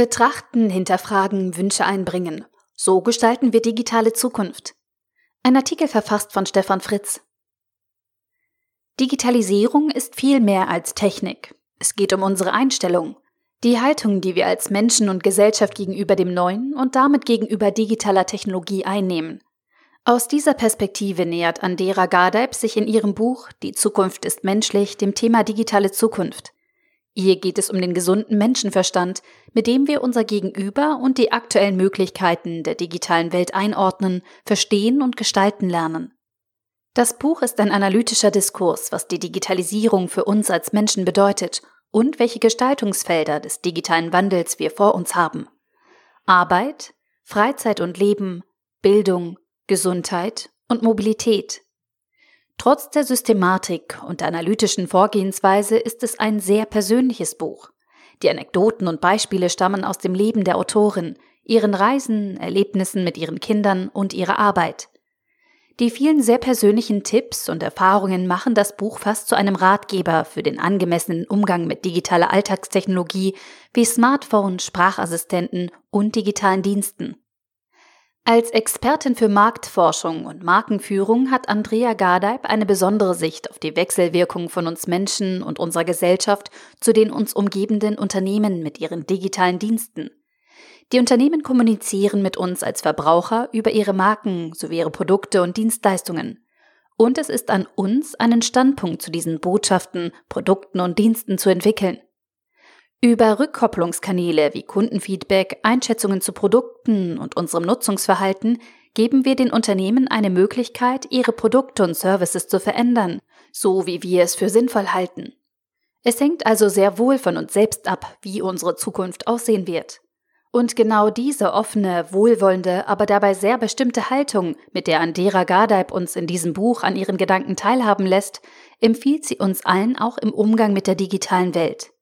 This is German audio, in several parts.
Betrachten, hinterfragen, Wünsche einbringen. So gestalten wir digitale Zukunft. Ein Artikel verfasst von Stefan Fritz. Digitalisierung ist viel mehr als Technik. Es geht um unsere Einstellung, die Haltung, die wir als Menschen und Gesellschaft gegenüber dem Neuen und damit gegenüber digitaler Technologie einnehmen. Aus dieser Perspektive nähert Andera Gardeib sich in ihrem Buch Die Zukunft ist menschlich dem Thema digitale Zukunft. Hier geht es um den gesunden Menschenverstand, mit dem wir unser Gegenüber und die aktuellen Möglichkeiten der digitalen Welt einordnen, verstehen und gestalten lernen. Das Buch ist ein analytischer Diskurs, was die Digitalisierung für uns als Menschen bedeutet und welche Gestaltungsfelder des digitalen Wandels wir vor uns haben. Arbeit, Freizeit und Leben, Bildung, Gesundheit und Mobilität. Trotz der Systematik und der analytischen Vorgehensweise ist es ein sehr persönliches Buch. Die Anekdoten und Beispiele stammen aus dem Leben der Autorin, ihren Reisen, Erlebnissen mit ihren Kindern und ihrer Arbeit. Die vielen sehr persönlichen Tipps und Erfahrungen machen das Buch fast zu einem Ratgeber für den angemessenen Umgang mit digitaler Alltagstechnologie wie Smartphone, Sprachassistenten und digitalen Diensten. Als Expertin für Marktforschung und Markenführung hat Andrea Gardeib eine besondere Sicht auf die Wechselwirkung von uns Menschen und unserer Gesellschaft zu den uns umgebenden Unternehmen mit ihren digitalen Diensten. Die Unternehmen kommunizieren mit uns als Verbraucher über ihre Marken sowie ihre Produkte und Dienstleistungen. Und es ist an uns, einen Standpunkt zu diesen Botschaften, Produkten und Diensten zu entwickeln. Über Rückkopplungskanäle wie Kundenfeedback, Einschätzungen zu Produkten und unserem Nutzungsverhalten geben wir den Unternehmen eine Möglichkeit, ihre Produkte und Services zu verändern, so wie wir es für sinnvoll halten. Es hängt also sehr wohl von uns selbst ab, wie unsere Zukunft aussehen wird. Und genau diese offene, wohlwollende, aber dabei sehr bestimmte Haltung, mit der Andera Gardeib uns in diesem Buch an ihren Gedanken teilhaben lässt, empfiehlt sie uns allen auch im Umgang mit der digitalen Welt.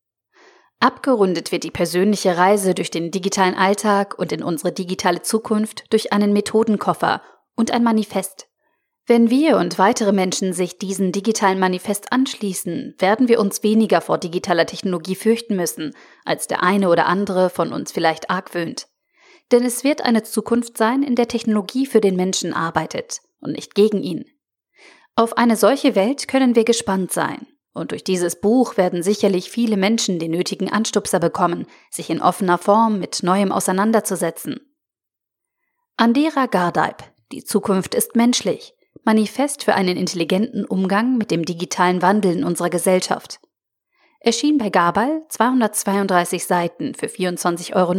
Abgerundet wird die persönliche Reise durch den digitalen Alltag und in unsere digitale Zukunft durch einen Methodenkoffer und ein Manifest. Wenn wir und weitere Menschen sich diesen digitalen Manifest anschließen, werden wir uns weniger vor digitaler Technologie fürchten müssen, als der eine oder andere von uns vielleicht argwöhnt. Denn es wird eine Zukunft sein, in der Technologie für den Menschen arbeitet und nicht gegen ihn. Auf eine solche Welt können wir gespannt sein. Und durch dieses Buch werden sicherlich viele Menschen den nötigen Anstupser bekommen, sich in offener Form mit Neuem auseinanderzusetzen. Andera Gardeib, die Zukunft ist menschlich. Manifest für einen intelligenten Umgang mit dem digitalen Wandel in unserer Gesellschaft. Erschien bei Gabal 232 Seiten für 24,90 Euro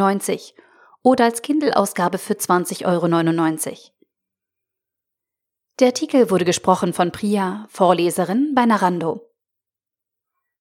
oder als Kindle-Ausgabe für 20,99 Euro. Der Artikel wurde gesprochen von Priya, Vorleserin bei Narando.